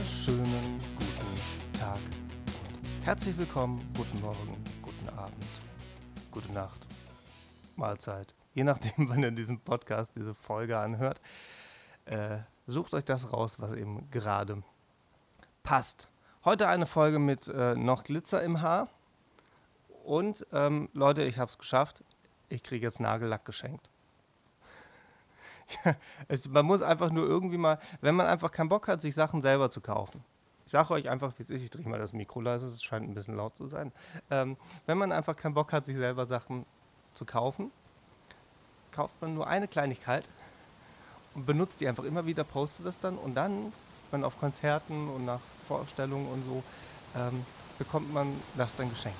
wunderschönen guten Tag und herzlich willkommen, guten Morgen, guten Abend, gute Nacht, Mahlzeit. Je nachdem, wann ihr diesen Podcast, diese Folge anhört, äh, sucht euch das raus, was eben gerade passt. Heute eine Folge mit äh, noch Glitzer im Haar. Und ähm, Leute, ich habe es geschafft. Ich kriege jetzt Nagellack geschenkt. es, man muss einfach nur irgendwie mal, wenn man einfach keinen Bock hat, sich Sachen selber zu kaufen. Ich sage euch einfach, wie es ist. Ich drehe mal das Mikro leise, es scheint ein bisschen laut zu sein. Ähm, wenn man einfach keinen Bock hat, sich selber Sachen zu kaufen, kauft man nur eine Kleinigkeit und benutzt die einfach immer wieder, postet das dann und dann man auf Konzerten und nach Vorstellungen und so ähm, bekommt man das dann geschenkt.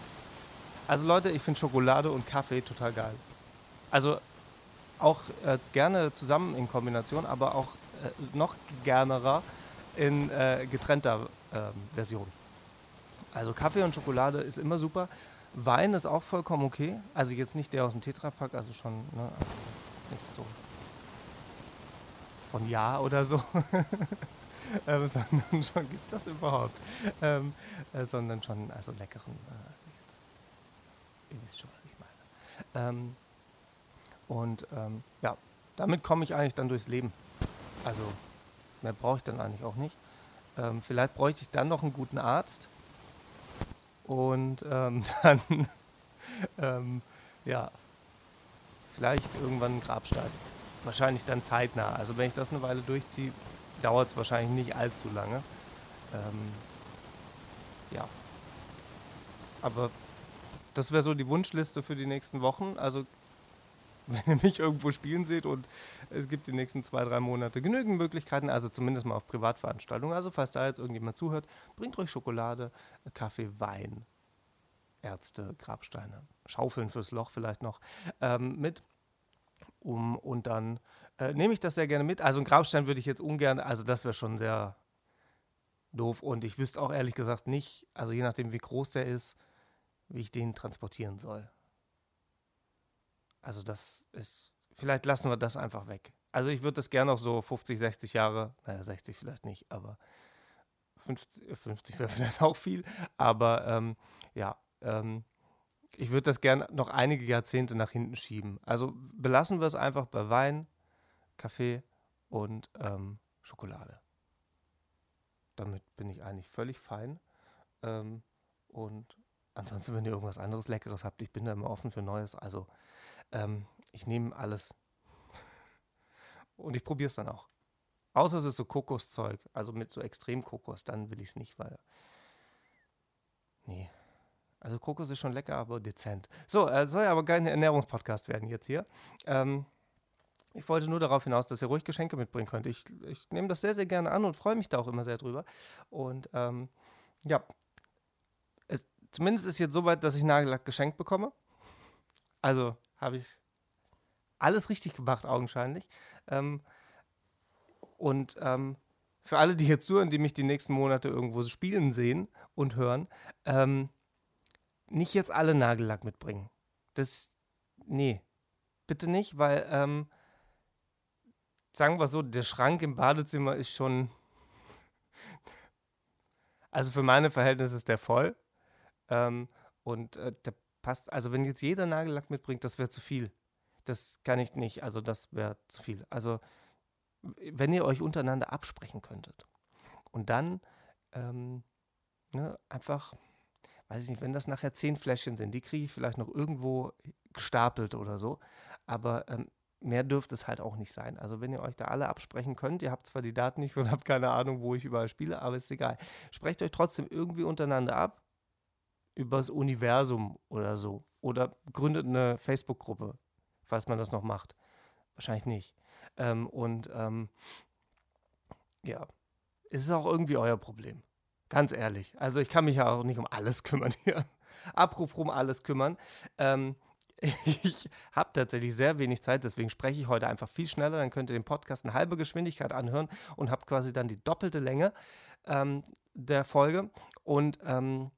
Also Leute, ich finde Schokolade und Kaffee total geil. Also auch äh, gerne zusammen in Kombination, aber auch äh, noch gernerer in äh, getrennter ähm, Version. Also Kaffee und Schokolade ist immer super. Wein ist auch vollkommen okay. Also jetzt nicht der aus dem Tetrapack, also schon ne, also nicht so von Ja oder so. ähm, sondern schon, gibt das überhaupt? Ähm, äh, sondern schon, also leckeren, äh, also jetzt, ihr wisst schon, was ich meine. Ähm, und ähm, ja, damit komme ich eigentlich dann durchs Leben. Also mehr brauche ich dann eigentlich auch nicht. Ähm, vielleicht bräuchte ich dann noch einen guten Arzt und ähm, dann, ähm, ja, vielleicht irgendwann einen Grabstein. Wahrscheinlich dann zeitnah. Also wenn ich das eine Weile durchziehe, dauert es wahrscheinlich nicht allzu lange. Ähm, ja. Aber das wäre so die Wunschliste für die nächsten Wochen. Also wenn ihr mich irgendwo spielen seht und es gibt die nächsten zwei, drei Monate genügend Möglichkeiten, also zumindest mal auf Privatveranstaltungen. Also falls da jetzt irgendjemand zuhört, bringt euch Schokolade, Kaffee, Wein, Ärzte, Grabsteine, Schaufeln fürs Loch vielleicht noch ähm, mit. Um, und dann äh, nehme ich das sehr gerne mit. Also einen Grabstein würde ich jetzt ungern, also das wäre schon sehr doof. Und ich wüsste auch ehrlich gesagt nicht, also je nachdem wie groß der ist, wie ich den transportieren soll. Also das ist, vielleicht lassen wir das einfach weg. Also ich würde das gerne noch so 50, 60 Jahre, naja 60 vielleicht nicht, aber 50, 50 wäre vielleicht auch viel. Aber ähm, ja, ähm, ich würde das gerne noch einige Jahrzehnte nach hinten schieben. Also belassen wir es einfach bei Wein, Kaffee und ähm, Schokolade. Damit bin ich eigentlich völlig fein. Ähm, und ansonsten, wenn ihr irgendwas anderes Leckeres habt, ich bin da immer offen für Neues. Also ähm, ich nehme alles. Und ich probiere es dann auch. Außer es ist so Kokoszeug, also mit so extrem Kokos, dann will ich es nicht, weil. Nee. Also Kokos ist schon lecker, aber dezent. So, äh, soll ja aber kein Ernährungspodcast werden jetzt hier. Ähm, ich wollte nur darauf hinaus, dass ihr ruhig Geschenke mitbringen könnt. Ich, ich nehme das sehr, sehr gerne an und freue mich da auch immer sehr drüber. Und ähm, ja, es, zumindest ist jetzt soweit, dass ich Nagellack geschenkt bekomme. Also habe ich alles richtig gemacht, augenscheinlich. Ähm, und ähm, für alle, die jetzt zuhören, die mich die nächsten Monate irgendwo spielen sehen und hören, ähm, nicht jetzt alle Nagellack mitbringen. Das, nee, bitte nicht, weil, ähm, sagen wir so, der Schrank im Badezimmer ist schon, also für meine Verhältnisse ist der voll. Ähm, und äh, der passt, also wenn jetzt jeder Nagellack mitbringt, das wäre zu viel. Das kann ich nicht, also das wäre zu viel. Also wenn ihr euch untereinander absprechen könntet und dann ähm, ne, einfach, weiß ich nicht, wenn das nachher zehn Fläschchen sind, die kriege ich vielleicht noch irgendwo gestapelt oder so, aber ähm, mehr dürfte es halt auch nicht sein. Also wenn ihr euch da alle absprechen könnt, ihr habt zwar die Daten nicht und habt keine Ahnung, wo ich überall spiele, aber ist egal. Sprecht euch trotzdem irgendwie untereinander ab übers Universum oder so. Oder gründet eine Facebook-Gruppe, falls man das noch macht. Wahrscheinlich nicht. Ähm, und ähm, ja, es ist auch irgendwie euer Problem. Ganz ehrlich. Also ich kann mich ja auch nicht um alles kümmern hier. Apropos um alles kümmern. Ähm, ich habe tatsächlich sehr wenig Zeit, deswegen spreche ich heute einfach viel schneller. Dann könnt ihr den Podcast in halbe Geschwindigkeit anhören und habt quasi dann die doppelte Länge ähm, der Folge. Und ähm,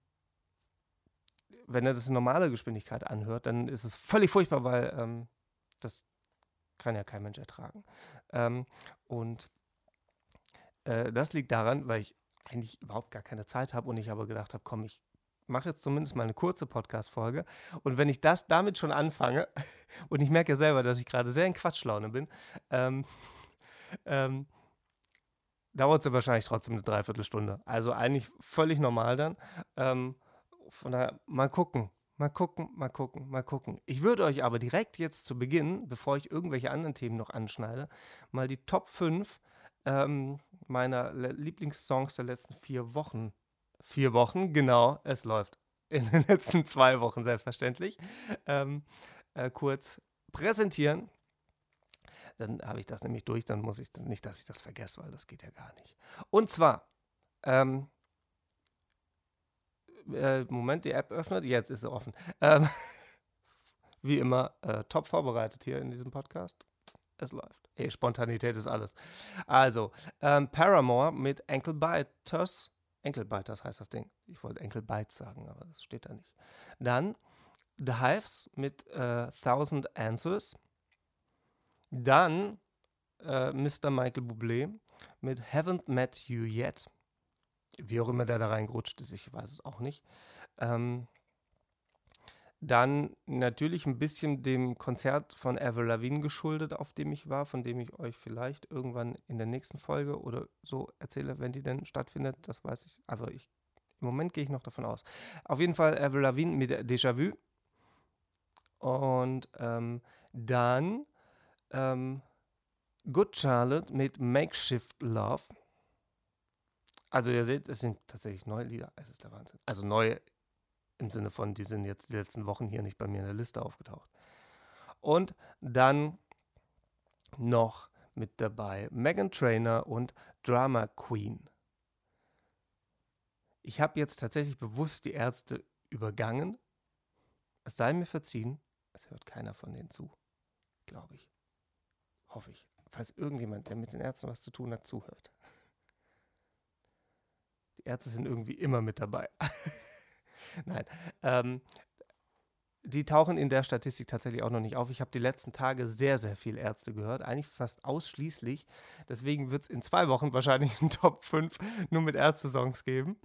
wenn er das in normaler Geschwindigkeit anhört, dann ist es völlig furchtbar, weil ähm, das kann ja kein Mensch ertragen. Ähm, und äh, das liegt daran, weil ich eigentlich überhaupt gar keine Zeit habe und ich aber gedacht habe, komm, ich mache jetzt zumindest mal eine kurze Podcast-Folge. Und wenn ich das damit schon anfange, und ich merke ja selber, dass ich gerade sehr in Quatschlaune bin, ähm, ähm, dauert es wahrscheinlich trotzdem eine Dreiviertelstunde. Also eigentlich völlig normal dann. Ähm, von daher, mal gucken. Mal gucken, mal gucken, mal gucken. Ich würde euch aber direkt jetzt zu Beginn, bevor ich irgendwelche anderen Themen noch anschneide, mal die Top 5 ähm, meiner Lieblingssongs der letzten vier Wochen. Vier Wochen, genau, es läuft. In den letzten zwei Wochen selbstverständlich. Ähm, äh, kurz präsentieren. Dann habe ich das nämlich durch, dann muss ich nicht, dass ich das vergesse, weil das geht ja gar nicht. Und zwar, ähm, äh, Moment, die App öffnet, jetzt ist sie offen. Ähm, wie immer, äh, top vorbereitet hier in diesem Podcast. Es läuft. Ey, Spontanität ist alles. Also, ähm, Paramore mit Ankle Biters. Ankle Biters heißt das Ding. Ich wollte Ankle Bites sagen, aber das steht da nicht. Dann The Hives mit äh, Thousand Answers. Dann äh, Mr. Michael Bublé mit Haven't Met You Yet. Wie auch immer der da reingerutscht ist, ich weiß es auch nicht. Ähm, dann natürlich ein bisschen dem Konzert von Avril Lavigne geschuldet, auf dem ich war, von dem ich euch vielleicht irgendwann in der nächsten Folge oder so erzähle, wenn die denn stattfindet. Das weiß ich, aber ich, im Moment gehe ich noch davon aus. Auf jeden Fall Avril Lavigne mit Déjà-vu. Und ähm, dann ähm, Good Charlotte mit Makeshift Love. Also ihr seht, es sind tatsächlich neue Lieder. Es ist der Wahnsinn. Also neue im Sinne von, die sind jetzt die letzten Wochen hier nicht bei mir in der Liste aufgetaucht. Und dann noch mit dabei Megan Trainer und Drama Queen. Ich habe jetzt tatsächlich bewusst die Ärzte übergangen. Es sei mir verziehen, es hört keiner von denen zu, glaube ich. Hoffe ich. Falls irgendjemand, der mit den Ärzten was zu tun hat, zuhört. Ärzte sind irgendwie immer mit dabei. Nein. Ähm, die tauchen in der Statistik tatsächlich auch noch nicht auf. Ich habe die letzten Tage sehr, sehr viel Ärzte gehört, eigentlich fast ausschließlich. Deswegen wird es in zwei Wochen wahrscheinlich einen Top 5 nur mit Ärzte-Songs geben.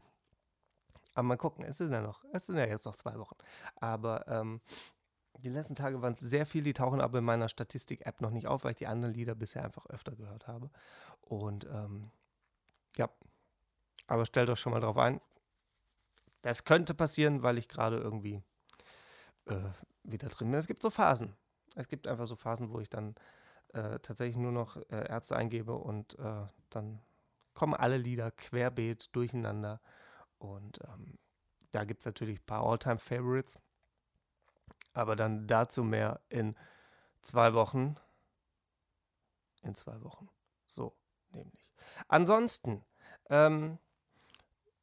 Aber mal gucken, es sind ja noch, es sind ja jetzt noch zwei Wochen. Aber ähm, die letzten Tage waren es sehr viel, die tauchen aber in meiner Statistik-App noch nicht auf, weil ich die anderen Lieder bisher einfach öfter gehört habe. Und ähm, ja, aber stellt euch schon mal drauf ein, das könnte passieren, weil ich gerade irgendwie äh, wieder drin bin. Es gibt so Phasen. Es gibt einfach so Phasen, wo ich dann äh, tatsächlich nur noch äh, Ärzte eingebe und äh, dann kommen alle Lieder querbeet durcheinander. Und ähm, da gibt es natürlich ein paar All-Time-Favorites. Aber dann dazu mehr in zwei Wochen. In zwei Wochen. So, nämlich. Ansonsten, ähm,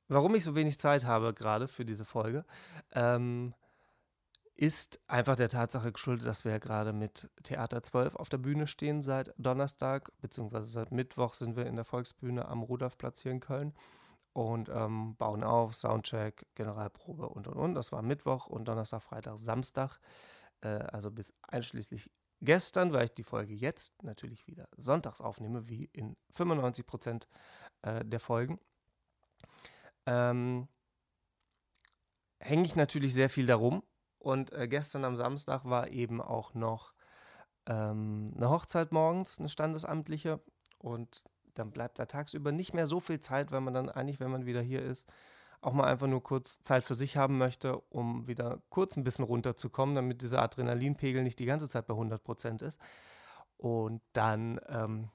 warum ich so wenig Zeit habe gerade für diese Folge, ähm, ist einfach der Tatsache geschuldet, dass wir ja gerade mit Theater 12 auf der Bühne stehen seit Donnerstag, beziehungsweise seit Mittwoch sind wir in der Volksbühne am Rudolfplatz hier in Köln und ähm, bauen auf, Soundcheck, Generalprobe und und und. Das war Mittwoch und Donnerstag, Freitag, Samstag, äh, also bis einschließlich gestern, weil ich die Folge jetzt natürlich wieder sonntags aufnehme, wie in 95 Prozent äh, der Folgen ähm, hänge ich natürlich sehr viel darum. Und äh, gestern am Samstag war eben auch noch ähm, eine Hochzeit morgens, eine standesamtliche. Und dann bleibt da tagsüber nicht mehr so viel Zeit, weil man dann eigentlich, wenn man wieder hier ist, auch mal einfach nur kurz Zeit für sich haben möchte, um wieder kurz ein bisschen runterzukommen, damit dieser Adrenalinpegel nicht die ganze Zeit bei 100% ist. Und dann ähm,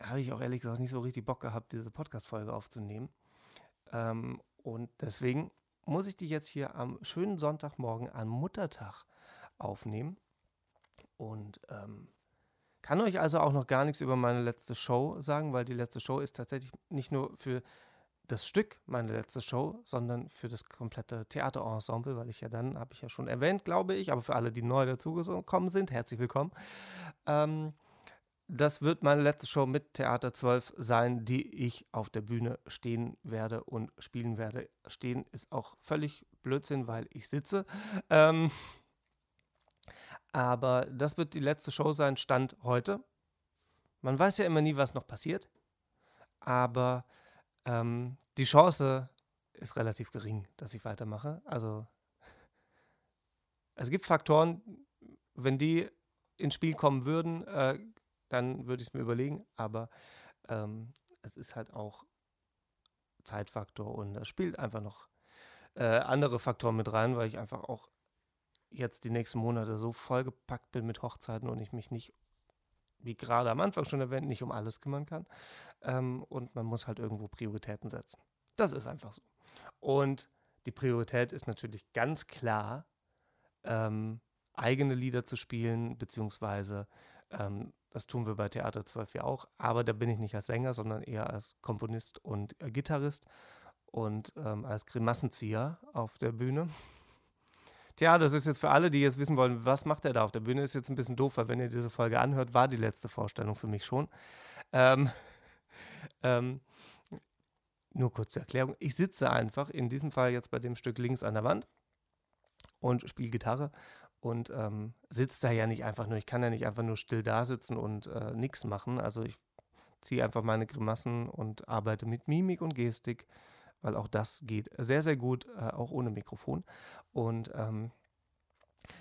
habe ich auch ehrlich gesagt nicht so richtig Bock gehabt, diese Podcast-Folge aufzunehmen. Ähm, und deswegen muss ich die jetzt hier am schönen Sonntagmorgen an Muttertag aufnehmen. Und ähm, kann euch also auch noch gar nichts über meine letzte Show sagen, weil die letzte Show ist tatsächlich nicht nur für das Stück meine letzte Show, sondern für das komplette Theaterensemble, weil ich ja dann, habe ich ja schon erwähnt, glaube ich, aber für alle, die neu dazugekommen sind, herzlich willkommen. Ähm, das wird meine letzte Show mit Theater 12 sein, die ich auf der Bühne stehen werde und spielen werde. Stehen ist auch völlig Blödsinn, weil ich sitze. Ähm, aber das wird die letzte Show sein, Stand heute. Man weiß ja immer nie, was noch passiert. Aber ähm, die Chance ist relativ gering, dass ich weitermache. Also es gibt Faktoren, wenn die ins Spiel kommen würden, äh, dann würde ich es mir überlegen, aber ähm, es ist halt auch Zeitfaktor und da spielt einfach noch äh, andere Faktoren mit rein, weil ich einfach auch jetzt die nächsten Monate so vollgepackt bin mit Hochzeiten und ich mich nicht, wie gerade am Anfang schon erwähnt, nicht um alles kümmern kann. Ähm, und man muss halt irgendwo Prioritäten setzen. Das ist einfach so. Und die Priorität ist natürlich ganz klar, ähm, eigene Lieder zu spielen, beziehungsweise ähm, das tun wir bei Theater 12 ja auch, aber da bin ich nicht als Sänger, sondern eher als Komponist und äh, Gitarrist und ähm, als Grimassenzieher auf der Bühne. Tja, das ist jetzt für alle, die jetzt wissen wollen, was macht er da auf der Bühne, ist jetzt ein bisschen doof, weil wenn ihr diese Folge anhört, war die letzte Vorstellung für mich schon. Ähm, ähm, nur kurze Erklärung. Ich sitze einfach, in diesem Fall jetzt bei dem Stück links an der Wand und spiele Gitarre und ähm, sitze da ja nicht einfach nur, ich kann ja nicht einfach nur still da sitzen und äh, nichts machen. Also ich ziehe einfach meine Grimassen und arbeite mit Mimik und Gestik weil auch das geht sehr, sehr gut, äh, auch ohne Mikrofon. Und ähm,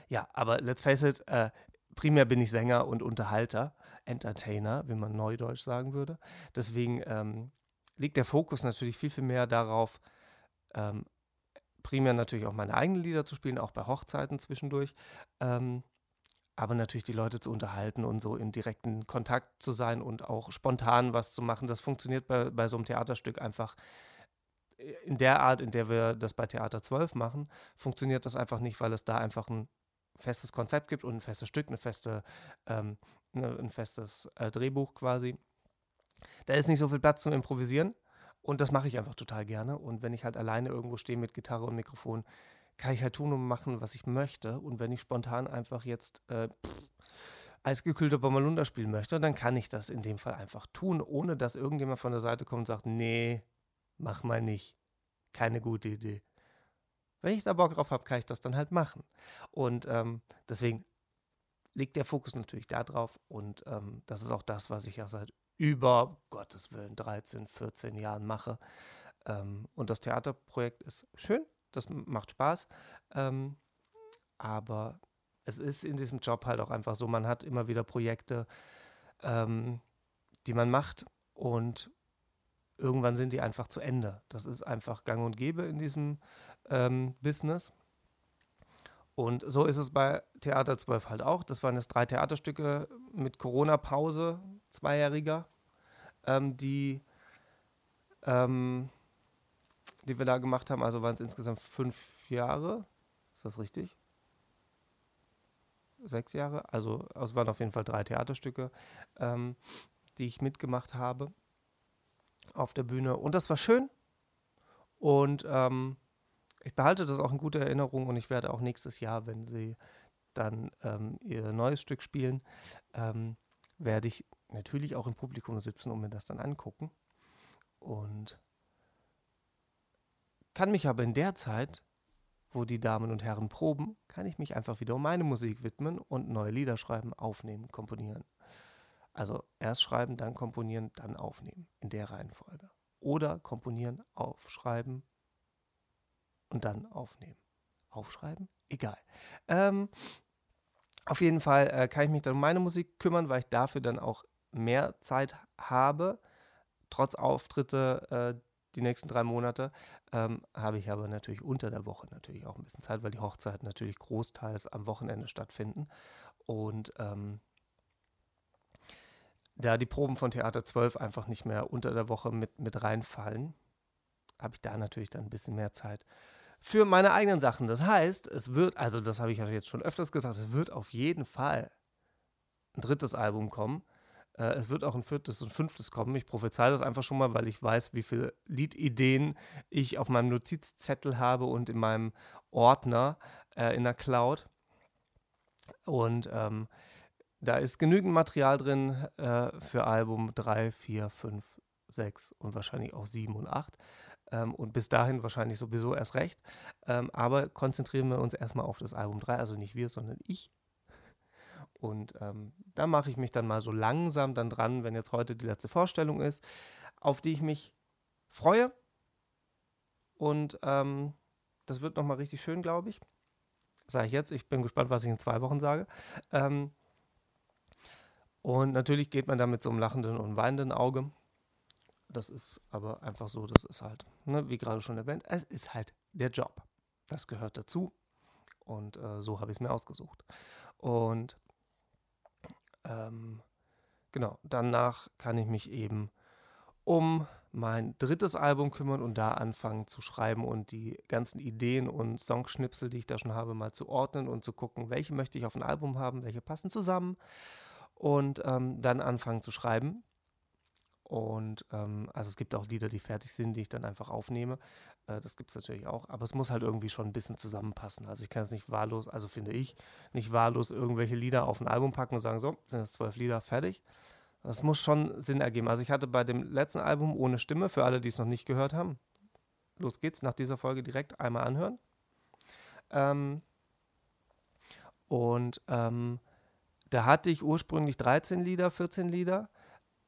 ja, aber let's face it, äh, primär bin ich Sänger und Unterhalter, Entertainer, wie man neudeutsch sagen würde. Deswegen ähm, liegt der Fokus natürlich viel, viel mehr darauf, ähm, primär natürlich auch meine eigenen Lieder zu spielen, auch bei Hochzeiten zwischendurch. Ähm, aber natürlich die Leute zu unterhalten und so in direkten Kontakt zu sein und auch spontan was zu machen. Das funktioniert bei, bei so einem Theaterstück einfach in der Art, in der wir das bei Theater 12 machen, funktioniert das einfach nicht, weil es da einfach ein festes Konzept gibt und ein festes Stück, eine feste, ähm, ne, ein festes äh, Drehbuch quasi. Da ist nicht so viel Platz zum Improvisieren und das mache ich einfach total gerne. Und wenn ich halt alleine irgendwo stehe mit Gitarre und Mikrofon, kann ich halt tun und machen, was ich möchte. Und wenn ich spontan einfach jetzt äh, pff, eisgekühlter Bommerlunder spielen möchte, dann kann ich das in dem Fall einfach tun, ohne dass irgendjemand von der Seite kommt und sagt, nee, mach mal nicht. Keine gute Idee. Wenn ich da Bock drauf habe, kann ich das dann halt machen. Und ähm, deswegen liegt der Fokus natürlich da drauf. Und ähm, das ist auch das, was ich ja seit über, Gottes Willen, 13, 14 Jahren mache. Ähm, und das Theaterprojekt ist schön, das macht Spaß. Ähm, aber es ist in diesem Job halt auch einfach so, man hat immer wieder Projekte, ähm, die man macht. Und irgendwann sind die einfach zu Ende. Das ist einfach gang und gäbe in diesem ähm, Business. Und so ist es bei Theater 12 halt auch. Das waren jetzt drei Theaterstücke mit Corona-Pause, zweijähriger, ähm, die, ähm, die wir da gemacht haben. Also waren es insgesamt fünf Jahre. Ist das richtig? Sechs Jahre? Also es waren auf jeden Fall drei Theaterstücke, ähm, die ich mitgemacht habe auf der Bühne. Und das war schön. Und ähm, ich behalte das auch in guter Erinnerung und ich werde auch nächstes Jahr, wenn sie dann ähm, ihr neues Stück spielen, ähm, werde ich natürlich auch im Publikum sitzen und mir das dann angucken. Und kann mich aber in der Zeit, wo die Damen und Herren proben, kann ich mich einfach wieder um meine Musik widmen und neue Lieder schreiben, aufnehmen, komponieren. Also erst schreiben, dann komponieren, dann aufnehmen in der Reihenfolge. Oder komponieren, aufschreiben und dann aufnehmen. Aufschreiben? Egal. Ähm, auf jeden Fall äh, kann ich mich dann um meine Musik kümmern, weil ich dafür dann auch mehr Zeit habe. Trotz Auftritte äh, die nächsten drei Monate ähm, habe ich aber natürlich unter der Woche natürlich auch ein bisschen Zeit, weil die Hochzeiten natürlich großteils am Wochenende stattfinden. Und ähm, da die Proben von Theater 12 einfach nicht mehr unter der Woche mit, mit reinfallen, habe ich da natürlich dann ein bisschen mehr Zeit für meine eigenen Sachen. Das heißt, es wird, also das habe ich ja jetzt schon öfters gesagt, es wird auf jeden Fall ein drittes Album kommen. Äh, es wird auch ein viertes und fünftes kommen. Ich prophezei das einfach schon mal, weil ich weiß, wie viele Liedideen ich auf meinem Notizzettel habe und in meinem Ordner äh, in der Cloud. Und ähm, da ist genügend Material drin äh, für Album 3, 4, 5, 6 und wahrscheinlich auch 7 und 8. Ähm, und bis dahin wahrscheinlich sowieso erst recht. Ähm, aber konzentrieren wir uns erstmal auf das Album 3, also nicht wir, sondern ich. Und ähm, da mache ich mich dann mal so langsam dann dran, wenn jetzt heute die letzte Vorstellung ist, auf die ich mich freue, und ähm, das wird nochmal richtig schön, glaube ich. Sage ich jetzt. Ich bin gespannt, was ich in zwei Wochen sage. Ähm, und natürlich geht man da mit so einem lachenden und weinenden Auge. Das ist aber einfach so, das ist halt, ne, wie gerade schon erwähnt, es ist halt der Job. Das gehört dazu. Und äh, so habe ich es mir ausgesucht. Und ähm, genau, danach kann ich mich eben um mein drittes Album kümmern und da anfangen zu schreiben und die ganzen Ideen und Songschnipsel, die ich da schon habe, mal zu ordnen und zu gucken, welche möchte ich auf ein Album haben, welche passen zusammen und ähm, dann anfangen zu schreiben. Und ähm, also es gibt auch Lieder, die fertig sind, die ich dann einfach aufnehme. Äh, das gibt es natürlich auch, aber es muss halt irgendwie schon ein bisschen zusammenpassen. Also ich kann es nicht wahllos, also finde ich, nicht wahllos irgendwelche Lieder auf ein Album packen und sagen, so, sind das zwölf Lieder, fertig das muss schon Sinn ergeben. Also ich hatte bei dem letzten Album ohne Stimme, für alle, die es noch nicht gehört haben, los geht's, nach dieser Folge direkt einmal anhören. Ähm, und ähm, da hatte ich ursprünglich 13 Lieder, 14 Lieder,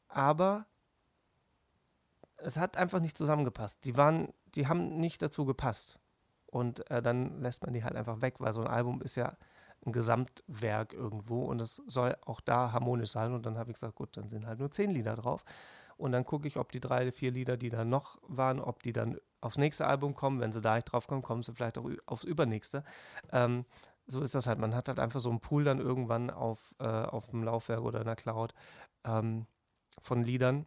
aber es hat einfach nicht zusammengepasst. Die waren, die haben nicht dazu gepasst. Und äh, dann lässt man die halt einfach weg, weil so ein Album ist ja ein Gesamtwerk irgendwo und es soll auch da harmonisch sein. Und dann habe ich gesagt, gut, dann sind halt nur zehn Lieder drauf. Und dann gucke ich, ob die drei, vier Lieder, die da noch waren, ob die dann aufs nächste Album kommen. Wenn sie da nicht drauf kommen, kommen sie vielleicht auch aufs übernächste. Ähm, so ist das halt. Man hat halt einfach so einen Pool dann irgendwann auf, äh, auf dem Laufwerk oder in der Cloud ähm, von Liedern.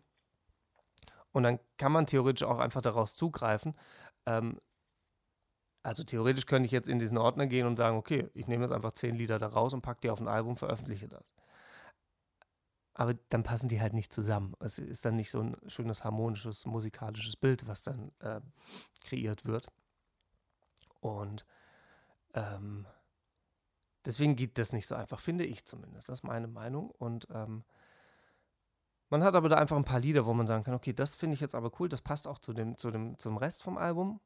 Und dann kann man theoretisch auch einfach daraus zugreifen. Ähm, also theoretisch könnte ich jetzt in diesen Ordner gehen und sagen, okay, ich nehme jetzt einfach zehn Lieder da raus und packe die auf ein Album, veröffentliche das. Aber dann passen die halt nicht zusammen. Es ist dann nicht so ein schönes harmonisches musikalisches Bild, was dann äh, kreiert wird. Und ähm, deswegen geht das nicht so einfach, finde ich zumindest. Das ist meine Meinung. Und ähm, man hat aber da einfach ein paar Lieder, wo man sagen kann, okay, das finde ich jetzt aber cool, das passt auch zu dem, zu dem, zum Rest vom Album.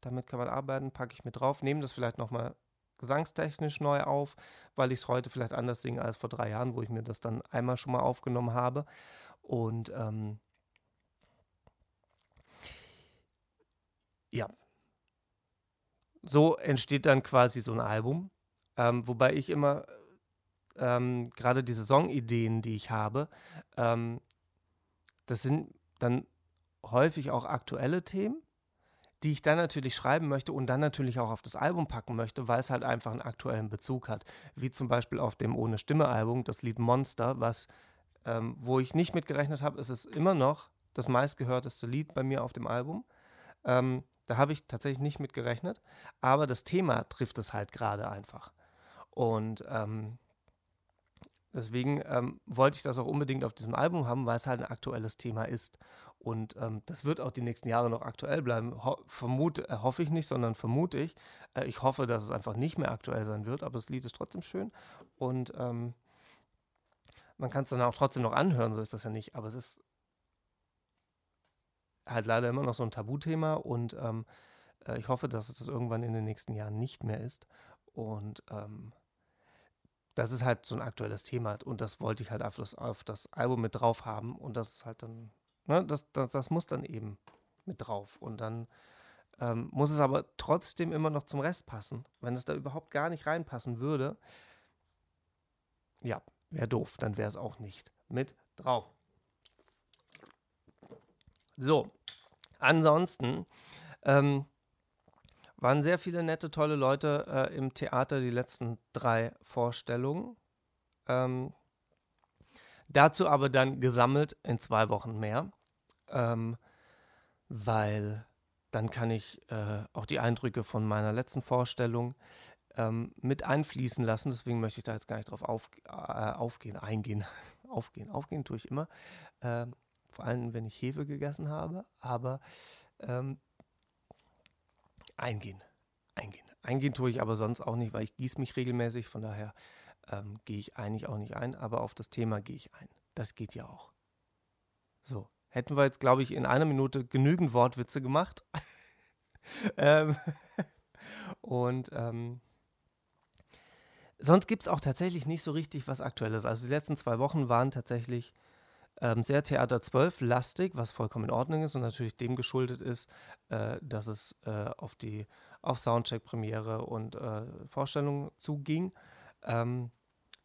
Damit kann man arbeiten, packe ich mit drauf, nehme das vielleicht nochmal gesangstechnisch neu auf, weil ich es heute vielleicht anders singe als vor drei Jahren, wo ich mir das dann einmal schon mal aufgenommen habe. Und ähm, ja, so entsteht dann quasi so ein Album. Ähm, wobei ich immer ähm, gerade diese Songideen, die ich habe, ähm, das sind dann häufig auch aktuelle Themen die ich dann natürlich schreiben möchte und dann natürlich auch auf das Album packen möchte, weil es halt einfach einen aktuellen Bezug hat. Wie zum Beispiel auf dem Ohne Stimme Album, das Lied Monster, was, ähm, wo ich nicht mitgerechnet habe, ist es immer noch das meistgehörteste Lied bei mir auf dem Album. Ähm, da habe ich tatsächlich nicht mitgerechnet, aber das Thema trifft es halt gerade einfach. Und ähm, deswegen ähm, wollte ich das auch unbedingt auf diesem Album haben, weil es halt ein aktuelles Thema ist. Und ähm, das wird auch die nächsten Jahre noch aktuell bleiben. Ho vermute, äh, hoffe ich nicht, sondern vermute ich. Äh, ich hoffe, dass es einfach nicht mehr aktuell sein wird, aber das Lied ist trotzdem schön. Und ähm, man kann es dann auch trotzdem noch anhören, so ist das ja nicht. Aber es ist halt leider immer noch so ein Tabuthema und ähm, äh, ich hoffe, dass es das irgendwann in den nächsten Jahren nicht mehr ist. Und ähm, das ist halt so ein aktuelles Thema und das wollte ich halt auf das, auf das Album mit drauf haben und das ist halt dann Ne, das, das, das muss dann eben mit drauf. Und dann ähm, muss es aber trotzdem immer noch zum Rest passen. Wenn es da überhaupt gar nicht reinpassen würde, ja, wäre doof. Dann wäre es auch nicht mit drauf. So, ansonsten ähm, waren sehr viele nette, tolle Leute äh, im Theater die letzten drei Vorstellungen. Ähm, dazu aber dann gesammelt in zwei Wochen mehr ähm, weil dann kann ich äh, auch die Eindrücke von meiner letzten Vorstellung ähm, mit einfließen lassen. Deswegen möchte ich da jetzt gar nicht drauf auf, äh, aufgehen, eingehen. aufgehen, aufgehen tue ich immer. Äh, vor allem, wenn ich Hefe gegessen habe. Aber ähm, eingehen, eingehen. Eingehen tue ich aber sonst auch nicht, weil ich gieße mich regelmäßig. Von daher ähm, gehe ich eigentlich auch nicht ein. Aber auf das Thema gehe ich ein. Das geht ja auch. So, hätten wir jetzt, glaube ich, in einer Minute genügend Wortwitze gemacht. ähm, und ähm, sonst gibt es auch tatsächlich nicht so richtig was Aktuelles. Also die letzten zwei Wochen waren tatsächlich ähm, sehr Theater 12 lastig, was vollkommen in Ordnung ist und natürlich dem geschuldet ist, äh, dass es äh, auf die auf Soundcheck, Premiere und äh, Vorstellung zuging. Ähm,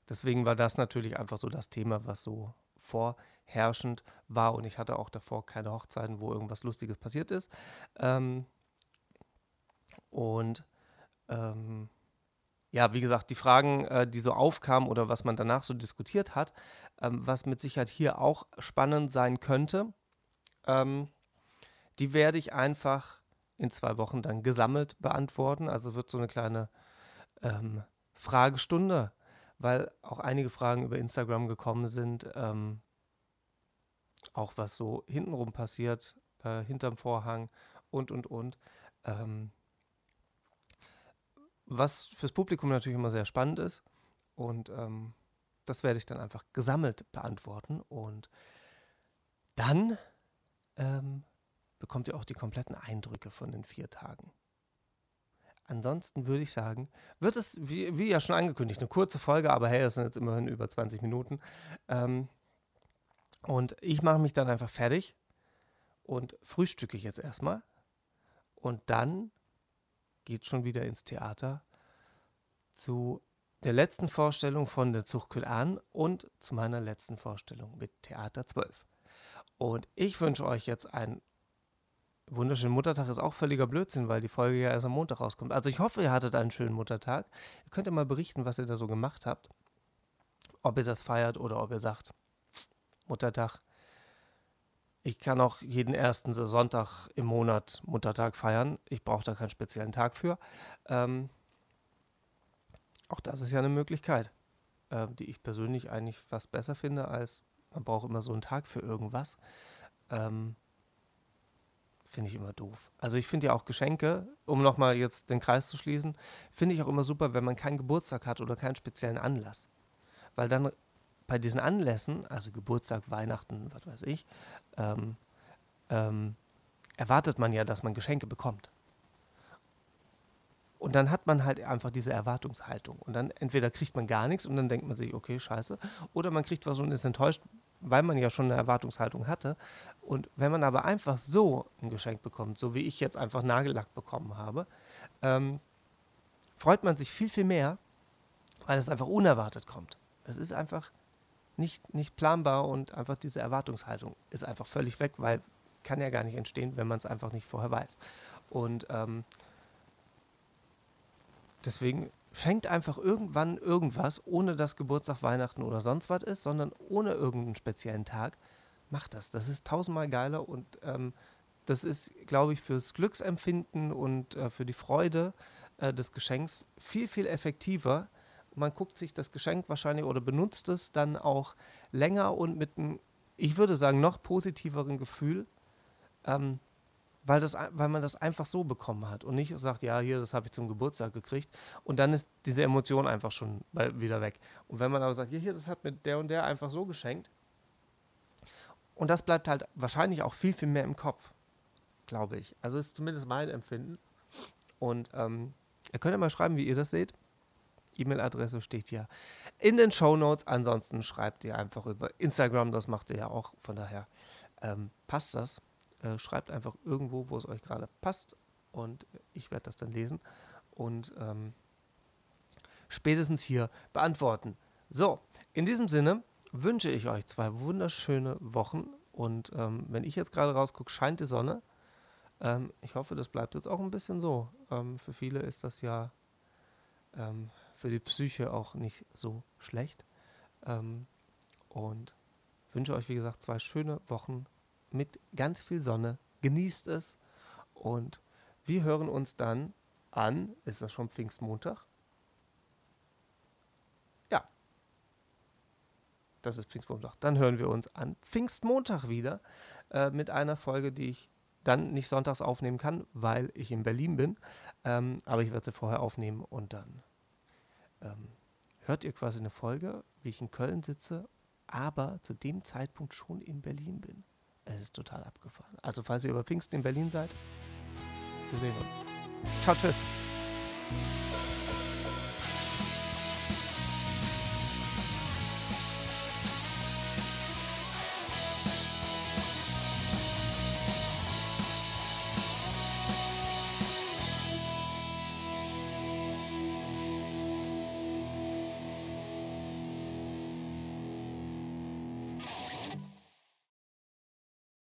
deswegen war das natürlich einfach so das Thema, was so vorherrschend war und ich hatte auch davor keine Hochzeiten, wo irgendwas Lustiges passiert ist. Ähm, und ähm, ja, wie gesagt, die Fragen, äh, die so aufkamen oder was man danach so diskutiert hat, ähm, was mit Sicherheit hier auch spannend sein könnte, ähm, die werde ich einfach in zwei Wochen dann gesammelt beantworten. Also wird so eine kleine ähm, Fragestunde, weil auch einige Fragen über Instagram gekommen sind, ähm, auch was so hintenrum passiert, äh, hinterm Vorhang und, und, und. Ähm, was fürs Publikum natürlich immer sehr spannend ist. Und ähm, das werde ich dann einfach gesammelt beantworten. Und dann ähm, bekommt ihr auch die kompletten Eindrücke von den vier Tagen. Ansonsten würde ich sagen, wird es, wie, wie, ja schon angekündigt, eine kurze Folge, aber hey, es sind jetzt immerhin über 20 Minuten. Ähm, und ich mache mich dann einfach fertig und frühstücke ich jetzt erstmal. Und dann geht schon wieder ins Theater zu der letzten Vorstellung von der Zuchtkühl an und zu meiner letzten Vorstellung mit Theater 12. Und ich wünsche euch jetzt einen wunderschönen Muttertag. Ist auch völliger Blödsinn, weil die Folge ja erst am Montag rauskommt. Also ich hoffe, ihr hattet einen schönen Muttertag. Ihr könnt ja mal berichten, was ihr da so gemacht habt. Ob ihr das feiert oder ob ihr sagt, Muttertag, ich kann auch jeden ersten Sonntag im Monat Muttertag feiern. Ich brauche da keinen speziellen Tag für. Ähm, auch das ist ja eine Möglichkeit, äh, die ich persönlich eigentlich fast besser finde, als man braucht immer so einen Tag für irgendwas. Ähm, finde ich immer doof. Also ich finde ja auch Geschenke, um nochmal jetzt den Kreis zu schließen, finde ich auch immer super, wenn man keinen Geburtstag hat oder keinen speziellen Anlass. Weil dann bei diesen Anlässen, also Geburtstag, Weihnachten, was weiß ich, ähm, ähm, erwartet man ja, dass man Geschenke bekommt. Und dann hat man halt einfach diese Erwartungshaltung. Und dann entweder kriegt man gar nichts und dann denkt man sich, okay, scheiße. Oder man kriegt was und ist enttäuscht, weil man ja schon eine Erwartungshaltung hatte. Und wenn man aber einfach so ein Geschenk bekommt, so wie ich jetzt einfach Nagellack bekommen habe, ähm, freut man sich viel, viel mehr, weil es einfach unerwartet kommt. Es ist einfach nicht, nicht planbar und einfach diese Erwartungshaltung ist einfach völlig weg, weil kann ja gar nicht entstehen, wenn man es einfach nicht vorher weiß. Und ähm, deswegen schenkt einfach irgendwann irgendwas, ohne dass Geburtstag, Weihnachten oder sonst was ist, sondern ohne irgendeinen speziellen Tag. Macht das. Das ist tausendmal geiler und ähm, das ist, glaube ich, fürs Glücksempfinden und äh, für die Freude äh, des Geschenks viel, viel effektiver, man guckt sich das Geschenk wahrscheinlich oder benutzt es dann auch länger und mit einem, ich würde sagen, noch positiveren Gefühl, ähm, weil, das, weil man das einfach so bekommen hat und nicht sagt, ja, hier, das habe ich zum Geburtstag gekriegt und dann ist diese Emotion einfach schon wieder weg. Und wenn man aber sagt, hier, hier, das hat mir der und der einfach so geschenkt und das bleibt halt wahrscheinlich auch viel, viel mehr im Kopf, glaube ich. Also ist zumindest mein Empfinden. Und ähm, ihr könnt ja mal schreiben, wie ihr das seht. E-Mail-Adresse steht hier in den Show Notes. Ansonsten schreibt ihr einfach über Instagram, das macht ihr ja auch. Von daher ähm, passt das. Äh, schreibt einfach irgendwo, wo es euch gerade passt und ich werde das dann lesen und ähm, spätestens hier beantworten. So, in diesem Sinne wünsche ich euch zwei wunderschöne Wochen und ähm, wenn ich jetzt gerade rausgucke, scheint die Sonne. Ähm, ich hoffe, das bleibt jetzt auch ein bisschen so. Ähm, für viele ist das ja ähm, für die Psyche auch nicht so schlecht. Ähm, und wünsche euch, wie gesagt, zwei schöne Wochen mit ganz viel Sonne. Genießt es und wir hören uns dann an. Ist das schon Pfingstmontag? Ja. Das ist Pfingstmontag. Dann hören wir uns an Pfingstmontag wieder äh, mit einer Folge, die ich dann nicht sonntags aufnehmen kann, weil ich in Berlin bin. Ähm, aber ich werde sie vorher aufnehmen und dann ähm, hört ihr quasi eine Folge, wie ich in Köln sitze, aber zu dem Zeitpunkt schon in Berlin bin. Es ist total abgefahren. Also falls ihr über Pfingsten in Berlin seid, wir sehen uns. Ciao, tschüss.